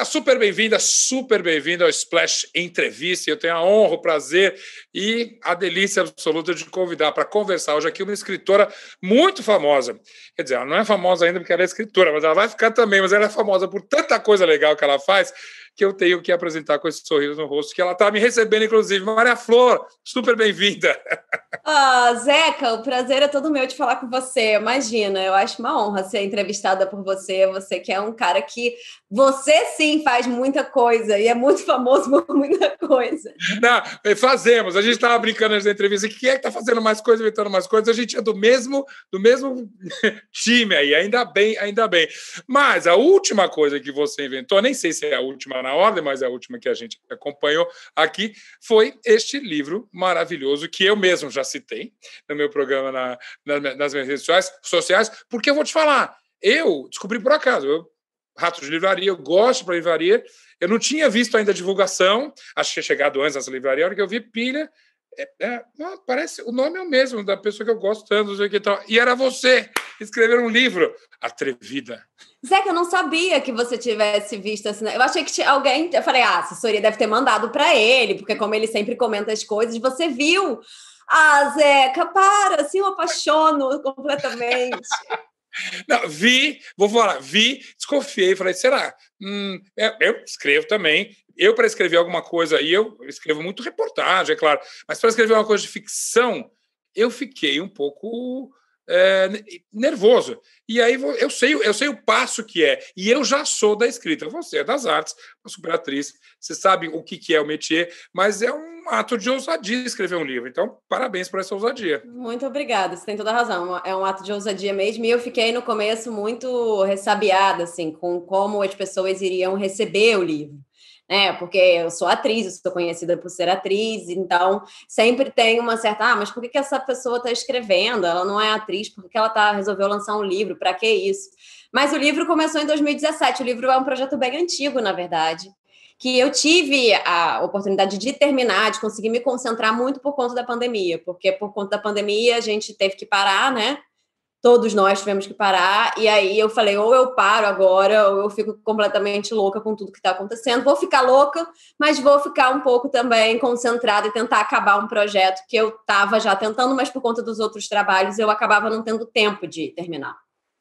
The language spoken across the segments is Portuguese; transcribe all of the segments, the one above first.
Seja super bem-vinda, super bem-vinda ao Splash Entrevista. Eu tenho a honra, o prazer e a delícia absoluta de convidar para conversar hoje aqui uma escritora muito famosa. Quer dizer, ela não é famosa ainda porque ela é escritora, mas ela vai ficar também. Mas ela é famosa por tanta coisa legal que ela faz que eu tenho que apresentar com esse sorriso no rosto, que ela está me recebendo, inclusive. Maria Flor, super bem-vinda. Ah, Zeca, o prazer é todo meu de falar com você. Imagina, eu acho uma honra ser entrevistada por você. Você que é um cara que você sim faz muita coisa e é muito famoso por muita coisa. Não, fazemos. A gente estava brincando nessa entrevista. Quem é que está fazendo mais coisas, inventando mais coisas? A gente é do mesmo, do mesmo time aí. Ainda bem, ainda bem. Mas a última coisa que você inventou, nem sei se é a última na ordem, mas é a última que a gente acompanhou aqui, foi este livro maravilhoso que eu mesmo já citei no meu programa na, na, nas minhas redes sociais, sociais, porque eu vou te falar. Eu descobri por acaso. Eu Rato de Livraria, eu gosto para livraria. Eu não tinha visto ainda a divulgação, acho que tinha chegado antes nessa livraria, a hora que eu vi pilha, é, é, parece, o nome é o mesmo da pessoa que eu gosto tanto, sei que tal. E era você escrever um livro. Atrevida. Zé, que eu não sabia que você tivesse visto assim. Eu achei que tinha alguém. Eu falei, ah, a assessoria deve ter mandado para ele, porque como ele sempre comenta as coisas, você viu. Ah, Zeca, para, assim eu apaixono completamente. Não, vi, vou falar, vi, desconfiei, falei, será? Hum, eu, eu escrevo também. Eu, para escrever alguma coisa, e eu escrevo muito reportagem, é claro, mas para escrever uma coisa de ficção, eu fiquei um pouco é, nervoso. E aí eu sei, eu sei o passo que é. E eu já sou da escrita. Você é das artes, uma super atriz, você sabe o que, que é o métier, mas é um ato de ousadia escrever um livro. Então, parabéns por essa ousadia. Muito obrigada, você tem toda a razão. É um ato de ousadia mesmo. E eu fiquei no começo muito ressabiada, assim, com como as pessoas iriam receber o livro né? Porque eu sou atriz, eu sou conhecida por ser atriz, então sempre tem uma certa, ah, mas por que, que essa pessoa está escrevendo? Ela não é atriz, por que ela tá, resolveu lançar um livro? Para que isso? Mas o livro começou em 2017. O livro é um projeto bem antigo, na verdade que eu tive a oportunidade de terminar, de conseguir me concentrar muito por conta da pandemia, porque por conta da pandemia a gente teve que parar, né? Todos nós tivemos que parar. E aí eu falei: ou eu paro agora, ou eu fico completamente louca com tudo que está acontecendo. Vou ficar louca, mas vou ficar um pouco também concentrada e tentar acabar um projeto que eu estava já tentando, mas por conta dos outros trabalhos eu acabava não tendo tempo de terminar.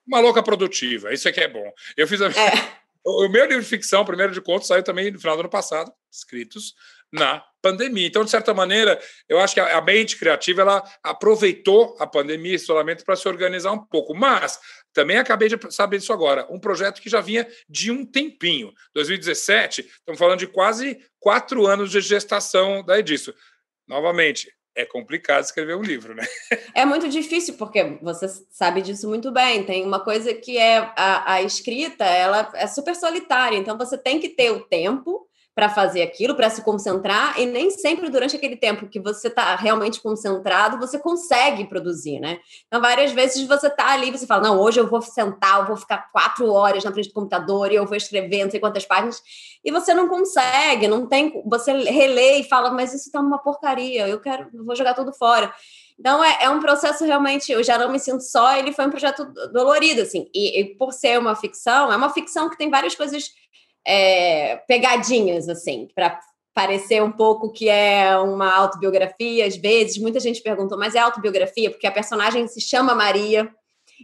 Uma louca produtiva, isso é que é bom. Eu fiz a. É. O meu livro de ficção, primeiro de contos, saiu também no final do ano passado, escritos na pandemia. Então, de certa maneira, eu acho que a mente criativa ela aproveitou a pandemia, isolamento, para se organizar um pouco. Mas também acabei de saber disso agora. Um projeto que já vinha de um tempinho. 2017, estamos falando de quase quatro anos de gestação da Edisso. Novamente, é complicado escrever um livro, né? É muito difícil, porque você sabe disso muito bem. Tem uma coisa que é a, a escrita, ela é super solitária, então você tem que ter o tempo para fazer aquilo, para se concentrar, e nem sempre durante aquele tempo que você está realmente concentrado, você consegue produzir, né? Então, várias vezes você está ali, você fala, não, hoje eu vou sentar, eu vou ficar quatro horas na frente do computador e eu vou escrever não sei quantas páginas, e você não consegue, não tem, você relê e fala, mas isso está uma porcaria, eu quero, eu vou jogar tudo fora. Então, é, é, um processo realmente, eu já não me sinto só, ele foi um projeto dolorido, assim, e, e por ser uma ficção, é uma ficção que tem várias coisas é, pegadinhas, assim, para parecer um pouco que é uma autobiografia. Às vezes, muita gente perguntou, mas é autobiografia? Porque a personagem se chama Maria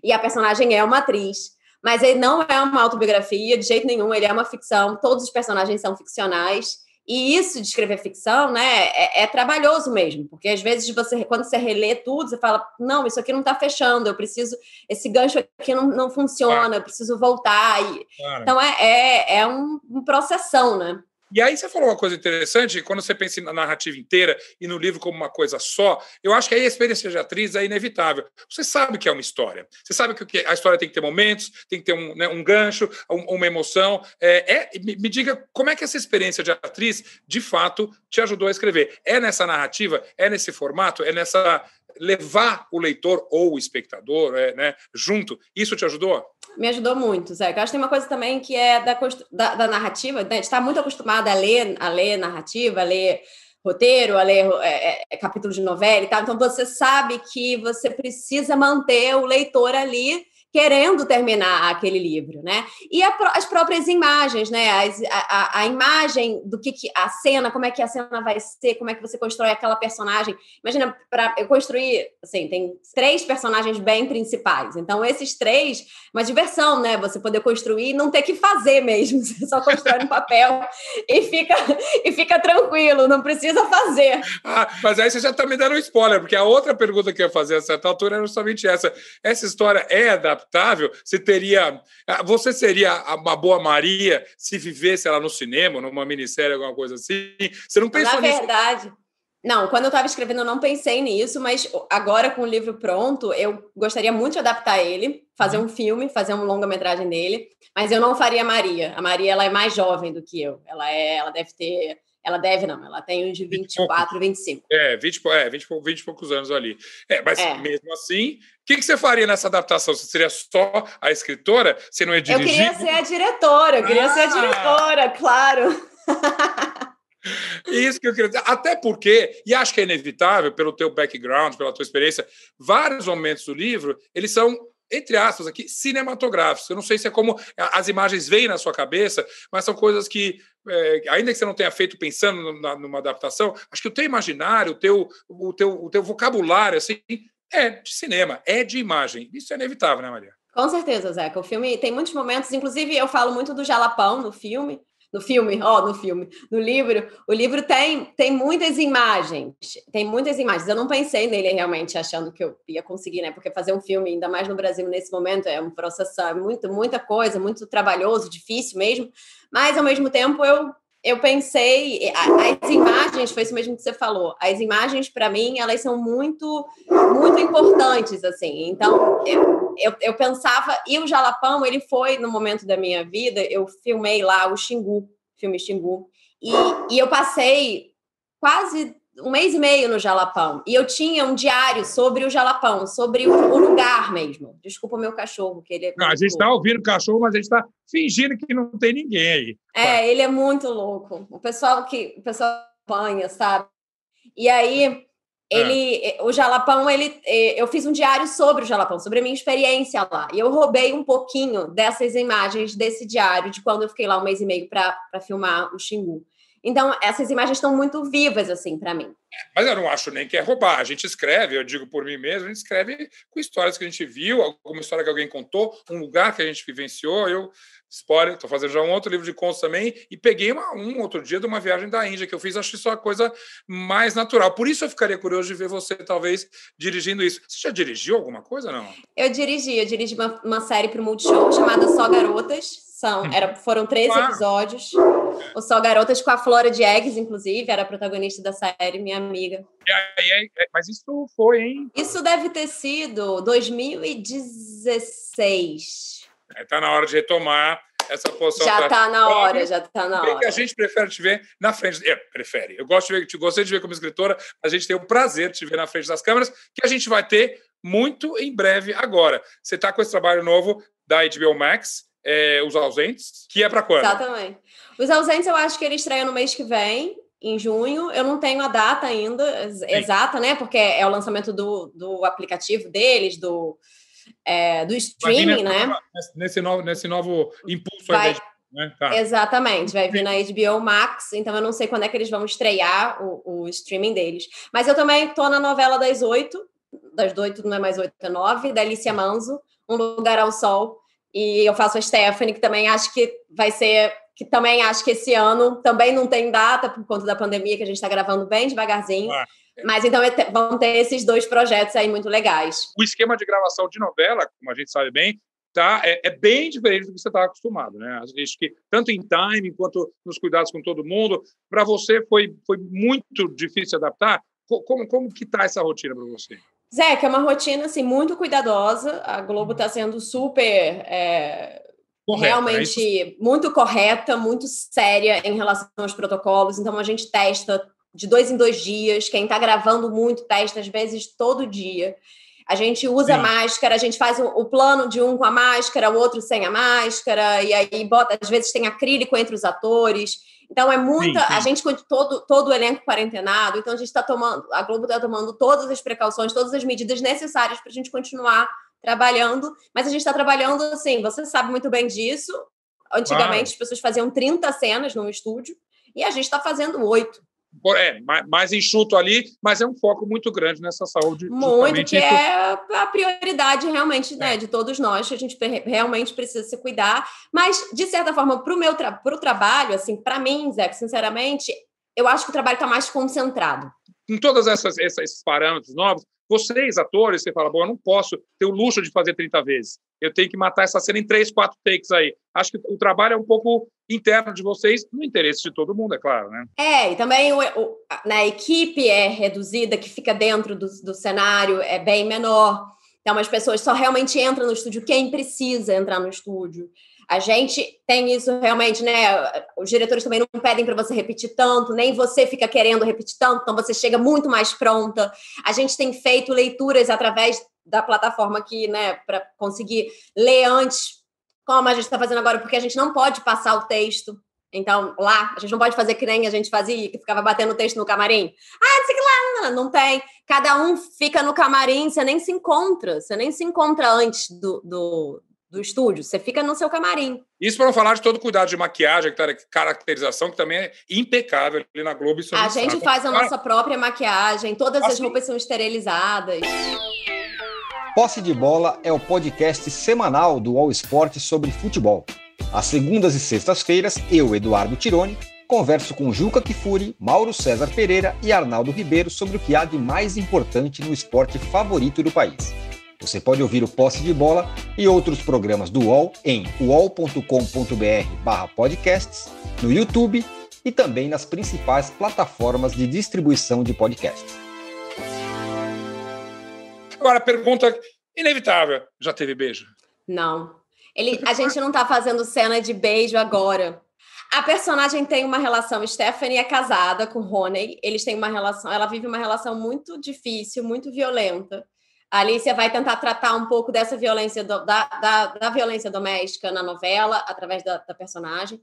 e a personagem é uma atriz. Mas ele não é uma autobiografia de jeito nenhum, ele é uma ficção, todos os personagens são ficcionais. E isso de escrever ficção, né, é, é, trabalhoso mesmo, porque às vezes você, quando você relê tudo, você fala, não, isso aqui não está fechando, eu preciso, esse gancho aqui não, não funciona, eu preciso voltar. E, claro. Então é, é, é um, um processão, né? E aí você falou uma coisa interessante, quando você pensa na narrativa inteira e no livro como uma coisa só, eu acho que aí a experiência de atriz é inevitável. Você sabe que é uma história. Você sabe que a história tem que ter momentos, tem que ter um, né, um gancho, um, uma emoção. É, é, me, me diga como é que essa experiência de atriz, de fato, te ajudou a escrever. É nessa narrativa? É nesse formato? É nessa levar o leitor ou o espectador é, né, junto? Isso te ajudou? Me ajudou muito, Zé. Eu acho que tem uma coisa também que é da, da, da narrativa, né? a gente está muito acostumado a ler, a ler narrativa, a ler roteiro, a ler é, é, capítulo de novela e tal. Então você sabe que você precisa manter o leitor ali querendo terminar aquele livro, né? E a, as próprias imagens, né? As, a, a, imagem do que, que, a cena, como é que a cena vai ser, como é que você constrói aquela personagem. Imagina, para eu construir, assim, tem três personagens bem principais. Então, esses três, uma diversão, né? Você poder construir e não ter que fazer mesmo. Você só constrói no papel e fica, e fica tranquilo, não precisa fazer. Ah, mas aí você já está me dando um spoiler, porque a outra pergunta que eu ia fazer a certa altura era justamente essa. Essa história é adaptada adaptável, você teria. Ah, você seria uma boa Maria se vivesse ela no cinema, numa minissérie, alguma coisa assim? Você não pensou Na nisso? Na verdade. Não, quando eu estava escrevendo, eu não pensei nisso, mas agora com o livro pronto, eu gostaria muito de adaptar ele, fazer um filme, fazer uma longa-metragem dele, mas eu não faria Maria. A Maria ela é mais jovem do que eu. Ela é, ela deve ter ela deve, não, ela tem uns de 24, 25. É, 20, é 20, 20 e poucos anos ali. É, mas é. mesmo assim, o que, que você faria nessa adaptação? Você seria só a escritora? Você não ia dirigir? Eu queria ser a diretora, eu queria ah! ser a diretora, claro. Isso que eu queria dizer. Até porque, e acho que é inevitável, pelo teu background, pela tua experiência, vários momentos do livro, eles são entre aspas aqui, cinematográficos. Eu não sei se é como as imagens vêm na sua cabeça, mas são coisas que, é, ainda que você não tenha feito pensando numa adaptação, acho que o teu imaginário, o teu, o teu, o teu vocabulário, assim, é de cinema, é de imagem. Isso é inevitável, né, Maria? Com certeza, Zeca. O filme tem muitos momentos, inclusive eu falo muito do Jalapão no filme, no filme, ó, oh, no filme, no livro, o livro tem, tem muitas imagens, tem muitas imagens. Eu não pensei nele realmente achando que eu ia conseguir, né? Porque fazer um filme, ainda mais no Brasil nesse momento, é um processo, é muito, muita coisa, muito trabalhoso, difícil mesmo. Mas ao mesmo tempo eu eu pensei, as imagens, foi isso mesmo que você falou, as imagens para mim, elas são muito, muito importantes, assim, então eu, eu, eu, pensava, e o Jalapão, ele foi, no momento da minha vida, eu filmei lá o Xingu, filme Xingu, e, e eu passei quase um mês e meio no Jalapão. E eu tinha um diário sobre o Jalapão, sobre o, lugar mesmo. Desculpa o meu cachorro, que ele é. Não, a gente está ouvindo o cachorro, mas a gente está fingindo que não tem ninguém aí. É, ele é muito louco. O pessoal que o pessoal acompanha, sabe? E aí ele, é. o Jalapão, ele, eu fiz um diário sobre o Jalapão, sobre a minha experiência lá. E eu roubei um pouquinho dessas imagens desse diário de quando eu fiquei lá um mês e meio para filmar o Xingu. Então, essas imagens estão muito vivas, assim, para mim. Mas eu não acho nem que é roubar. A gente escreve, eu digo por mim mesmo, a gente escreve com histórias que a gente viu, alguma história que alguém contou, um lugar que a gente vivenciou. Eu, spoiler, estou fazendo já um outro livro de contos também, e peguei uma, um outro dia de uma viagem da Índia que eu fiz, acho isso a coisa mais natural. Por isso eu ficaria curioso de ver você, talvez, dirigindo isso. Você já dirigiu alguma coisa, não? Eu dirigi, eu dirigi uma, uma série para o Multishow chamada Só Garotas. São, era, foram 13 ah. episódios. O Só Garotas com a Flora de Eggs, inclusive, era a protagonista da série, minha amiga. mas isso foi, hein? Isso deve ter sido 2016. Está é, na hora de retomar essa posição. Já está na hora, já está na hora. a gente prefere te ver na frente. É, prefere. Eu gosto de ver, te gostei de ver como escritora, a gente tem o prazer de te ver na frente das câmeras, que a gente vai ter muito em breve agora. Você está com esse trabalho novo da HBO Max, é, Os Ausentes, que é para quando? Exatamente. Os Ausentes eu acho que ele estreia no mês que vem, em junho. Eu não tenho a data ainda Sim. exata, né? Porque é o lançamento do, do aplicativo deles, do, é, do streaming, né? Nesse novo, nesse novo impulso vai, aí né? tá. Exatamente, vai vir na HBO Max, então eu não sei quando é que eles vão estrear o, o streaming deles. Mas eu também estou na novela das oito, das oito não é mais oito, é nove, da Alicia Manso, Um Lugar ao Sol, e eu faço a Stephanie, que também acho que vai ser, que também acho que esse ano também não tem data por conta da pandemia, que a gente está gravando bem devagarzinho. Ah. Mas então é vão ter esses dois projetos aí muito legais. O esquema de gravação de novela, como a gente sabe bem, tá, é, é bem diferente do que você está acostumado, né? Acho que tanto em time quanto nos cuidados com todo mundo, para você foi, foi muito difícil adaptar. Como, como que tá essa rotina para você? Zé, que é uma rotina assim muito cuidadosa. A Globo está sendo super é, Correta, realmente é muito correta, muito séria em relação aos protocolos. Então a gente testa de dois em dois dias. Quem está gravando muito testa às vezes todo dia. A gente usa Sim. máscara, a gente faz o, o, plano de um com a máscara, o outro sem a máscara, e aí bota, às vezes tem acrílico entre os atores. Então é muita. Sim, sim. A gente todo todo o elenco quarentenado, então a gente está tomando, a Globo está tomando todas as precauções, todas as medidas necessárias para a gente continuar trabalhando, mas a gente está trabalhando assim, você sabe muito bem disso. Antigamente as pessoas faziam 30 cenas no estúdio e a gente está fazendo oito. É, mais enxuto ali, mas é um foco muito grande nessa saúde. Muito, que é a prioridade realmente né, é. de todos nós, a gente realmente precisa se cuidar. Mas, de certa forma, para o meu tra trabalho, assim, para mim, Zé, sinceramente, eu acho que o trabalho está mais concentrado. Com todos esses parâmetros novos, vocês, atores, você fala, bom, eu não posso ter o luxo de fazer 30 vezes. Eu tenho que matar essa cena em três, quatro takes aí. Acho que o trabalho é um pouco interno de vocês, no interesse de todo mundo, é claro, né? É, e também o, o, a equipe é reduzida, que fica dentro do, do cenário é bem menor. Então, as pessoas só realmente entram no estúdio quem precisa entrar no estúdio. A gente tem isso realmente, né? Os diretores também não pedem para você repetir tanto, nem você fica querendo repetir tanto, então você chega muito mais pronta. A gente tem feito leituras através da plataforma aqui, né, para conseguir ler antes, como a gente está fazendo agora, porque a gente não pode passar o texto. Então, lá, a gente não pode fazer que nem a gente fazia, que ficava batendo o texto no camarim. Ah, não sei que lá, não, não tem. Cada um fica no camarim, você nem se encontra, você nem se encontra antes do, do do estúdio, você fica no seu camarim. Isso para não falar de todo o cuidado de maquiagem, caracterização, que também é impecável ali na Globo. a, a gente sabe. faz a nossa própria maquiagem, todas assim. as roupas são esterilizadas. Posse de Bola é o podcast semanal do All Sport sobre futebol. Às segundas e sextas-feiras, eu, Eduardo Tironi, converso com Juca Kifuri, Mauro César Pereira e Arnaldo Ribeiro sobre o que há de mais importante no esporte favorito do país. Você pode ouvir o Posse de Bola e outros programas do UOL em uol.com.br/podcasts, no YouTube e também nas principais plataformas de distribuição de podcasts. Agora, pergunta inevitável: já teve beijo? Não. Ele, a gente não está fazendo cena de beijo agora. A personagem tem uma relação. Stephanie é casada com Rony. Eles têm uma relação. Ela vive uma relação muito difícil, muito violenta. A Alicia vai tentar tratar um pouco dessa violência, do, da, da, da, violência doméstica na novela, através da, da, personagem,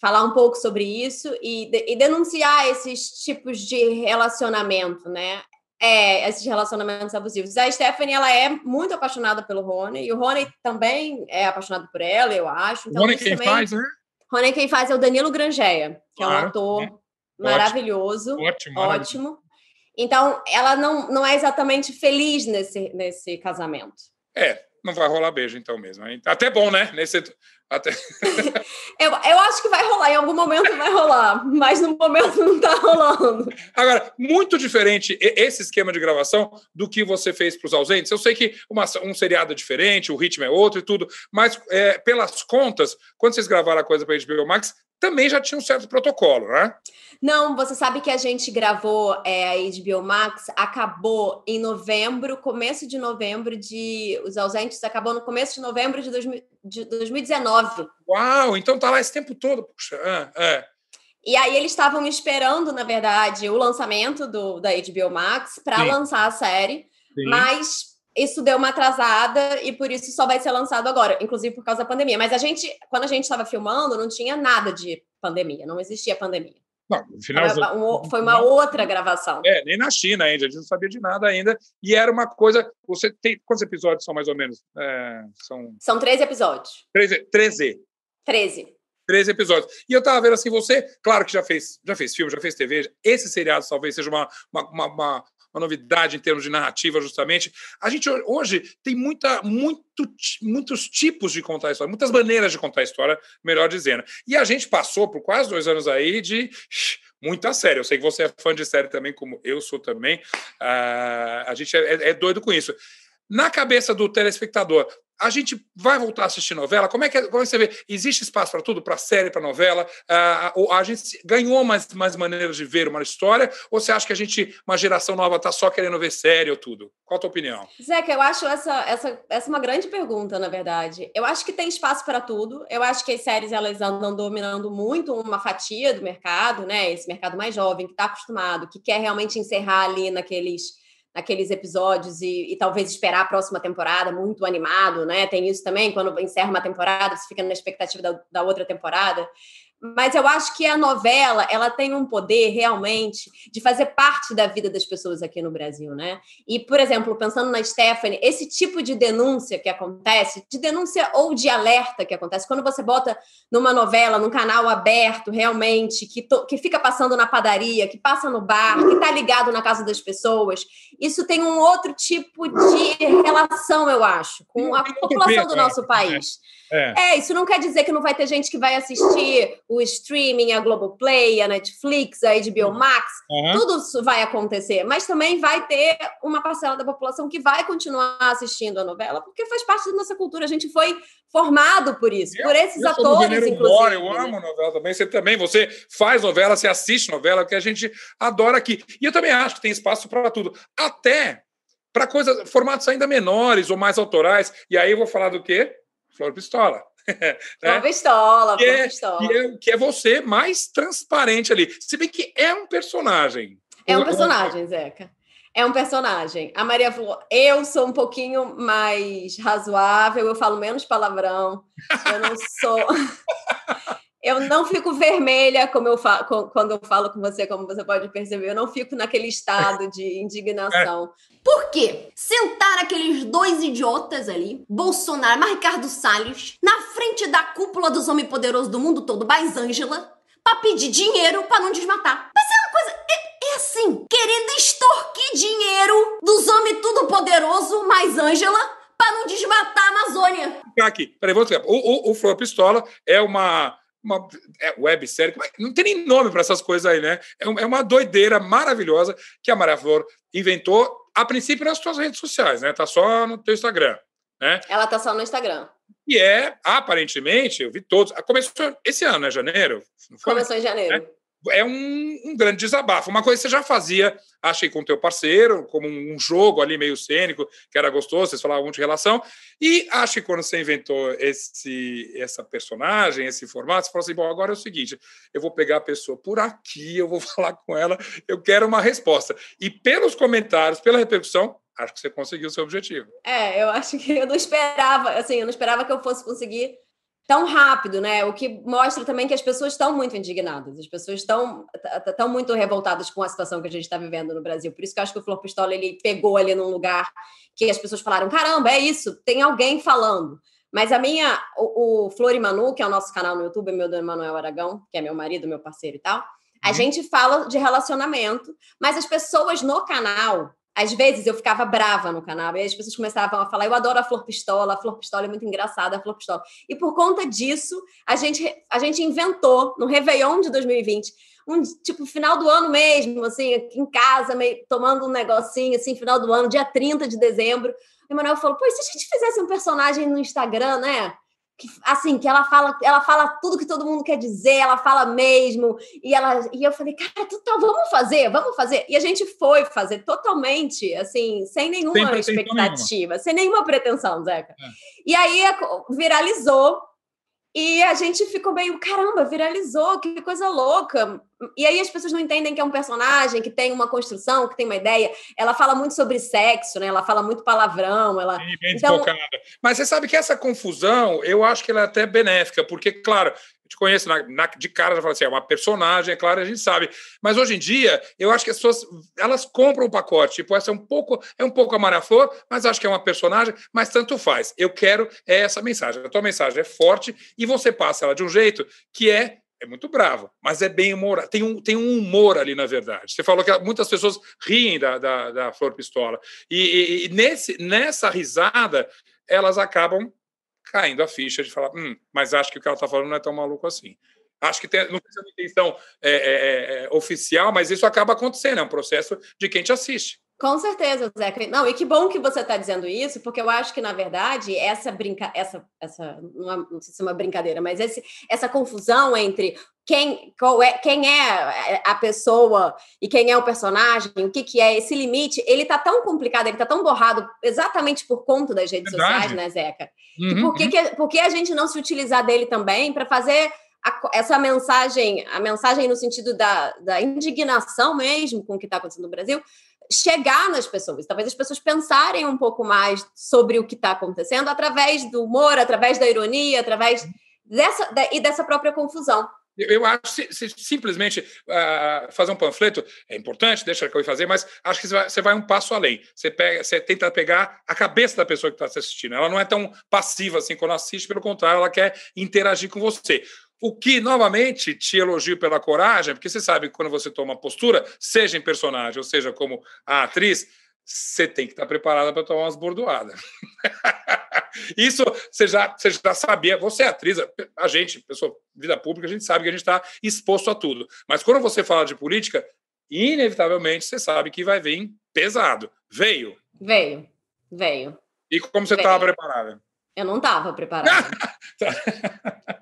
falar um pouco sobre isso e, de, e, denunciar esses tipos de relacionamento, né? É, esses relacionamentos abusivos. A Stephanie, ela é muito apaixonada pelo Rony, e o Rony também é apaixonado por ela, eu acho. Então, Rony quem também... faz, né? Rony quem faz é o Danilo Grangeia, que claro, é um ator né? maravilhoso. Ótimo. Ótimo. Então, ela não, não é exatamente feliz nesse, nesse casamento. É, não vai rolar beijo então mesmo. Até bom, né? Nesse, até... eu, eu acho que vai rolar, em algum momento vai rolar, mas no momento não está rolando. Agora, muito diferente esse esquema de gravação do que você fez para os ausentes. Eu sei que uma, um seriado é diferente, o ritmo é outro e tudo, mas é, pelas contas, quando vocês gravaram a coisa para a HBO Max, também já tinha um certo protocolo, né? Não, você sabe que a gente gravou é, a HBO Max, acabou em novembro, começo de novembro de. Os ausentes acabou no começo de novembro de, dois, de 2019. Uau, então tá lá esse tempo todo, puxa. É, é. E aí eles estavam esperando, na verdade, o lançamento do, da HBO Max para lançar a série, Sim. mas isso deu uma atrasada e por isso só vai ser lançado agora, inclusive por causa da pandemia. Mas a gente, quando a gente estava filmando, não tinha nada de pandemia, não existia pandemia. Não, final... foi, uma, outra gravação. É, nem na China ainda, a gente não sabia de nada ainda. E era uma coisa. Você tem. Quantos episódios são mais ou menos? É, são... são três episódios. Treze. Treze. Treze. 13 episódios. E eu tava vendo assim, você, claro que já fez, já fez filme, já fez TV, esse seriado talvez seja uma, uma, uma, uma novidade em termos de narrativa, justamente. A gente hoje tem muita, muito, muitos tipos de contar história, muitas maneiras de contar história, melhor dizendo. E a gente passou por quase dois anos aí de muita série. Eu sei que você é fã de série também, como eu sou também. Uh, a gente é, é doido com isso. Na cabeça do telespectador, a gente vai voltar a assistir novela? Como é que, como é que você vê? Existe espaço para tudo? Para série, para novela? Ah, a gente ganhou mais, mais maneiras de ver uma história? Ou você acha que a gente, uma geração nova, está só querendo ver série ou tudo? Qual a tua opinião? Zeca, eu acho essa, essa, essa uma grande pergunta, na verdade. Eu acho que tem espaço para tudo. Eu acho que as séries elas andam dominando muito uma fatia do mercado, né? Esse mercado mais jovem, que está acostumado, que quer realmente encerrar ali naqueles naqueles episódios e, e, talvez esperar a próxima temporada muito animado, né? Tem isso também, quando encerra uma temporada, você fica na expectativa da, da outra temporada. Mas eu acho que a novela ela tem um poder realmente de fazer parte da vida das pessoas aqui no Brasil, né? E, por exemplo, pensando na Stephanie, esse tipo de denúncia que acontece, de denúncia ou de alerta que acontece, quando você bota numa novela, num canal aberto, realmente, que, to, que fica passando na padaria, que passa no bar, que está ligado na casa das pessoas, isso tem um outro tipo de relação, eu acho, com a população do nosso país. É. é. isso não quer dizer que não vai ter gente que vai assistir o streaming, a Globoplay, a Netflix, a HBO Max, uhum. tudo isso vai acontecer, mas também vai ter uma parcela da população que vai continuar assistindo a novela, porque faz parte da nossa cultura, a gente foi formado por isso, eu, por esses eu atores, inclusive. eu amo novela também, você também, você faz novela, você assiste novela, que a gente adora aqui. E eu também acho que tem espaço para tudo, até para coisas, formatos ainda menores ou mais autorais. E aí eu vou falar do quê? Flor Pistola. né? Flor Pistola, que Flor é, Pistola. Que é, que é você mais transparente ali. Se bem que é um personagem. É um personagem, Zeca. É um personagem. A Maria Flor, eu sou um pouquinho mais razoável, eu falo menos palavrão. Eu não sou. eu não fico vermelha como eu falo, quando eu falo com você, como você pode perceber. Eu não fico naquele estado de indignação. É. Por quê? Sentar aqueles dois idiotas ali, Bolsonaro, mas Ricardo Salles, na frente da cúpula dos homens poderosos do mundo todo, mais Ângela, pra pedir dinheiro para não desmatar. Mas é uma coisa. É, é assim, querendo extorquir dinheiro dos homens tudo poderoso, mais Ângela, para não desmatar a Amazônia. Aqui, peraí, vou explicar. O, o, o Flor Pistola é uma uma é, websérie, não tem nem nome para essas coisas aí, né? É, é uma doideira maravilhosa que a Maria Flor inventou, a princípio nas suas redes sociais, né? Tá só no teu Instagram, né? Ela tá só no Instagram. E é, aparentemente, eu vi todos. Começou esse ano, né? Janeiro? Começou em janeiro. Né? É um, um, grande desabafo. Uma coisa que você já fazia, achei, com teu parceiro, como um jogo ali meio cênico, que era gostoso, vocês falavam de relação. E acho que quando você inventou esse, essa personagem, esse formato, você falou assim: bom, agora é o seguinte, eu vou pegar a pessoa por aqui, eu vou falar com ela, eu quero uma resposta. E pelos comentários, pela repercussão, acho que você conseguiu o seu objetivo. É, eu acho que eu não esperava, assim, eu não esperava que eu fosse conseguir tão rápido, né? O que mostra também que as pessoas estão muito indignadas, as pessoas estão, estão muito revoltadas com a situação que a gente está vivendo no Brasil. Por isso que eu acho que o Flor Pistola ele pegou ali num lugar que as pessoas falaram: caramba, é isso, tem alguém falando. Mas a minha, o, o Flor e Manu, que é o nosso canal no YouTube, meu do Emanuel Aragão, que é meu marido, meu parceiro e tal, a uhum. gente fala de relacionamento, mas as pessoas no canal, às vezes eu ficava brava no canal, e as pessoas começavam a falar: eu adoro a Flor Pistola, a Flor Pistola é muito engraçada, a Flor Pistola. E por conta disso, a gente, a gente inventou, no Réveillon de 2020, um tipo final do ano mesmo, assim, em casa, meio, tomando um negocinho, assim, final do ano, dia 30 de dezembro. O Emanuel falou: pô, se a gente fizesse um personagem no Instagram, né? Que, assim, que ela fala, ela fala tudo que todo mundo quer dizer, ela fala mesmo, e ela e eu falei, cara, total, vamos fazer, vamos fazer. E a gente foi fazer totalmente, assim, sem nenhuma sem expectativa, nenhuma. sem nenhuma pretensão, Zeca. É. E aí viralizou e a gente ficou meio, caramba, viralizou, que coisa louca. E aí as pessoas não entendem que é um personagem que tem uma construção, que tem uma ideia. Ela fala muito sobre sexo, né? Ela fala muito palavrão. Ela... Bem, bem então... Mas você sabe que essa confusão, eu acho que ela é até benéfica, porque, claro, te conheço na, na, de cara, já fala assim, é uma personagem, é claro, a gente sabe. Mas hoje em dia, eu acho que as pessoas elas compram o pacote. Tipo, essa é um pouco, é um pouco a Maria Flor, mas acho que é uma personagem, mas tanto faz. Eu quero é essa mensagem. A tua mensagem é forte e você passa ela de um jeito que é é muito bravo, mas é bem humorado. Tem um, tem um humor ali, na verdade. Você falou que muitas pessoas riem da, da, da Flor Pistola. E, e, e nesse, nessa risada, elas acabam caindo a ficha de falar, hum, mas acho que o que ela está falando não é tão maluco assim. Acho que tem, não se é uma intenção é, é, é, é, oficial, mas isso acaba acontecendo, é um processo de quem te assiste. Com certeza, Zeca. Não, e que bom que você está dizendo isso, porque eu acho que, na verdade, essa brinca... essa, essa não, é, não sei se é uma brincadeira, mas esse, essa confusão entre quem, qual é, quem é a pessoa e quem é o personagem, o que, que é esse limite, ele tá tão complicado, ele tá tão borrado exatamente por conta das redes verdade. sociais, né, Zeca? Uhum, por, que, uhum. que, por que a gente não se utilizar dele também para fazer essa mensagem, a mensagem no sentido da, da indignação mesmo com o que está acontecendo no Brasil, chegar nas pessoas, talvez as pessoas pensarem um pouco mais sobre o que está acontecendo através do humor, através da ironia, através dessa da, e dessa própria confusão. Eu acho que se, se simplesmente uh, fazer um panfleto é importante, deixa eu fazer, mas acho que você vai, você vai, um passo além. Você, pega, você tenta pegar a cabeça da pessoa que está assistindo. Ela não é tão passiva assim quando assiste, pelo contrário, ela quer interagir com você. O que, novamente, te elogio pela coragem, porque você sabe que quando você toma postura, seja em personagem, ou seja, como a atriz, você tem que estar preparada para tomar umas bordoadas. Isso você já, você já sabia, você é atriz, a gente, pessoa vida pública, a gente sabe que a gente está exposto a tudo. Mas quando você fala de política, inevitavelmente você sabe que vai vir pesado. Veio. Veio, veio. E como você estava preparada? Eu não estava preparada.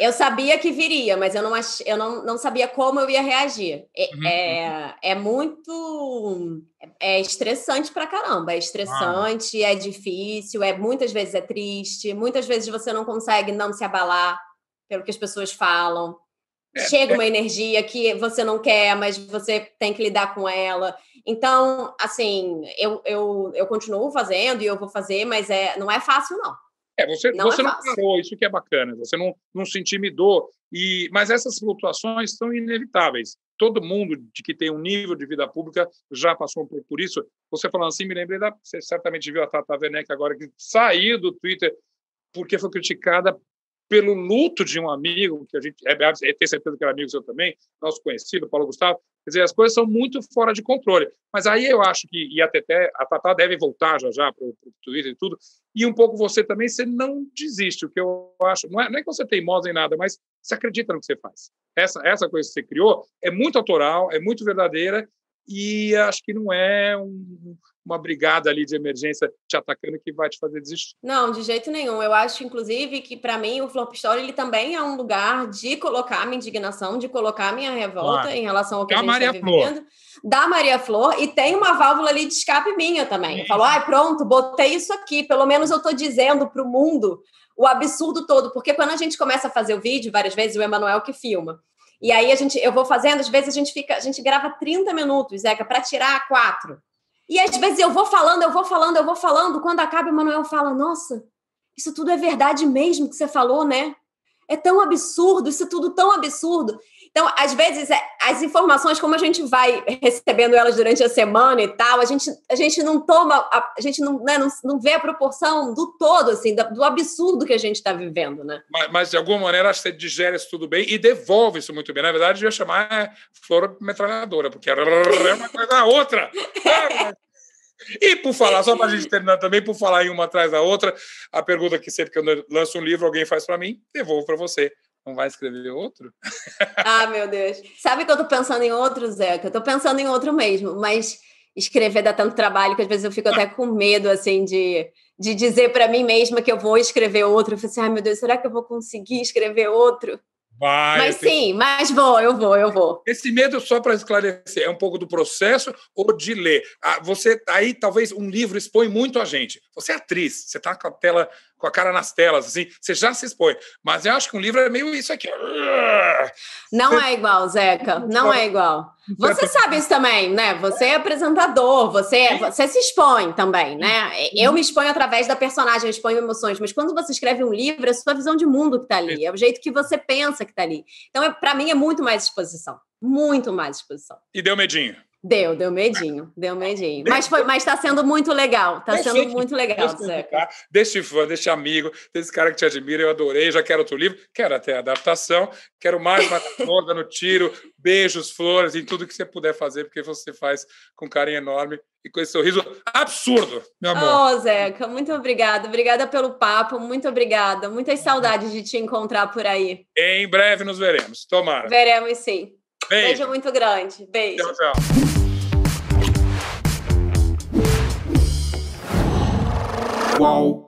eu sabia que viria, mas eu não, ach... eu não, não sabia como eu ia reagir. É, uhum. é, é muito. É estressante pra caramba. É estressante, ah. é difícil, é muitas vezes é triste, muitas vezes você não consegue não se abalar pelo que as pessoas falam. É, Chega é. uma energia que você não quer, mas você tem que lidar com ela. Então, assim, eu, eu, eu continuo fazendo e eu vou fazer, mas é, não é fácil, não. É, você não, você é não parou, isso que é bacana, você não, não se intimidou, e, mas essas flutuações são inevitáveis. Todo mundo de que tem um nível de vida pública já passou por, por isso. Você falando assim, me lembrei da. Você certamente viu a Tata Werneck agora, que saiu do Twitter porque foi criticada pelo luto de um amigo, que a gente é, é, tem certeza que era amigo seu também, nosso conhecido, Paulo Gustavo. Quer dizer, as coisas são muito fora de controle. Mas aí eu acho que, e a Teté, a Tatá deve voltar já já para o Twitter e tudo, e um pouco você também, você não desiste, o que eu acho, não é, não é que você tem teimosa em nada, mas você acredita no que você faz. Essa, essa coisa que você criou é muito autoral, é muito verdadeira, e acho que não é um, uma brigada ali de emergência te atacando que vai te fazer desistir. Não, de jeito nenhum. Eu acho, inclusive, que para mim o Flor Pistola ele também é um lugar de colocar minha indignação, de colocar minha revolta claro. em relação ao que da a gente está vivendo. Flor. Da Maria Flor. E tem uma válvula ali de escape minha também. Eu falo, ai, pronto, botei isso aqui. Pelo menos eu estou dizendo para o mundo o absurdo todo. Porque quando a gente começa a fazer o vídeo, várias vezes, o Emanuel que filma. E aí a gente, eu vou fazendo, às vezes a gente fica, a gente grava 30 minutos, Zeca, para tirar quatro. E às vezes eu vou falando, eu vou falando, eu vou falando. Quando acaba, o Manuel fala: Nossa, isso tudo é verdade mesmo que você falou, né? É tão absurdo, isso tudo tão absurdo. Então, às vezes, é, as informações, como a gente vai recebendo elas durante a semana e tal, a gente, a gente não toma, a, gente não, né, não, não vê a proporção do todo, assim, do, do absurdo que a gente está vivendo, né? Mas, mas, de alguma maneira, você digere isso tudo bem e devolve isso muito bem. Na verdade, eu ia chamar flor metralhadora, porque é uma coisa da outra. E por falar, só para a gente terminar também, por falar em uma atrás da outra, a pergunta que sempre que eu lanço um livro, alguém faz para mim, devolvo para você. Não vai escrever outro? Ah, meu Deus. Sabe que eu estou pensando em outro, Zeca? Eu estou pensando em outro mesmo, mas escrever dá tanto trabalho que às vezes eu fico até com medo, assim, de, de dizer para mim mesma que eu vou escrever outro. Eu falei assim, ai meu Deus, será que eu vou conseguir escrever outro? Vai, mas sim, mas vou, eu vou, eu vou. Esse medo, só para esclarecer, é um pouco do processo ou de ler? Ah, você aí talvez um livro expõe muito a gente. Você é atriz, você está com a tela com a cara nas telas, assim, você já se expõe. Mas eu acho que um livro é meio isso aqui. Não é igual, Zeca. Não é igual. Você sabe isso também, né? Você é apresentador, você, você se expõe também, né? Eu me exponho através da personagem, eu exponho emoções, mas quando você escreve um livro, é a sua visão de mundo que está ali, é o jeito que você pensa que está ali. Então, é, para mim, é muito mais exposição. Muito mais exposição. E deu medinho? Deu, deu medinho, deu medinho. Mas foi, mas está sendo muito legal, está sendo muito legal, Zeca. Deste fã, deste amigo, desse cara que te admira, eu adorei, já quero outro livro, quero até adaptação, quero mais uma no tiro, beijos, flores, em tudo que você puder fazer, porque você faz com carinho enorme e com esse sorriso absurdo, meu amor. Oh, Zeca, muito obrigada, obrigada pelo papo, muito obrigada, muitas saudades de te encontrar por aí. Em breve nos veremos, tomara. Veremos sim. Beijo, Beijo muito grande. Beijo. Tchau, tchau. Qual?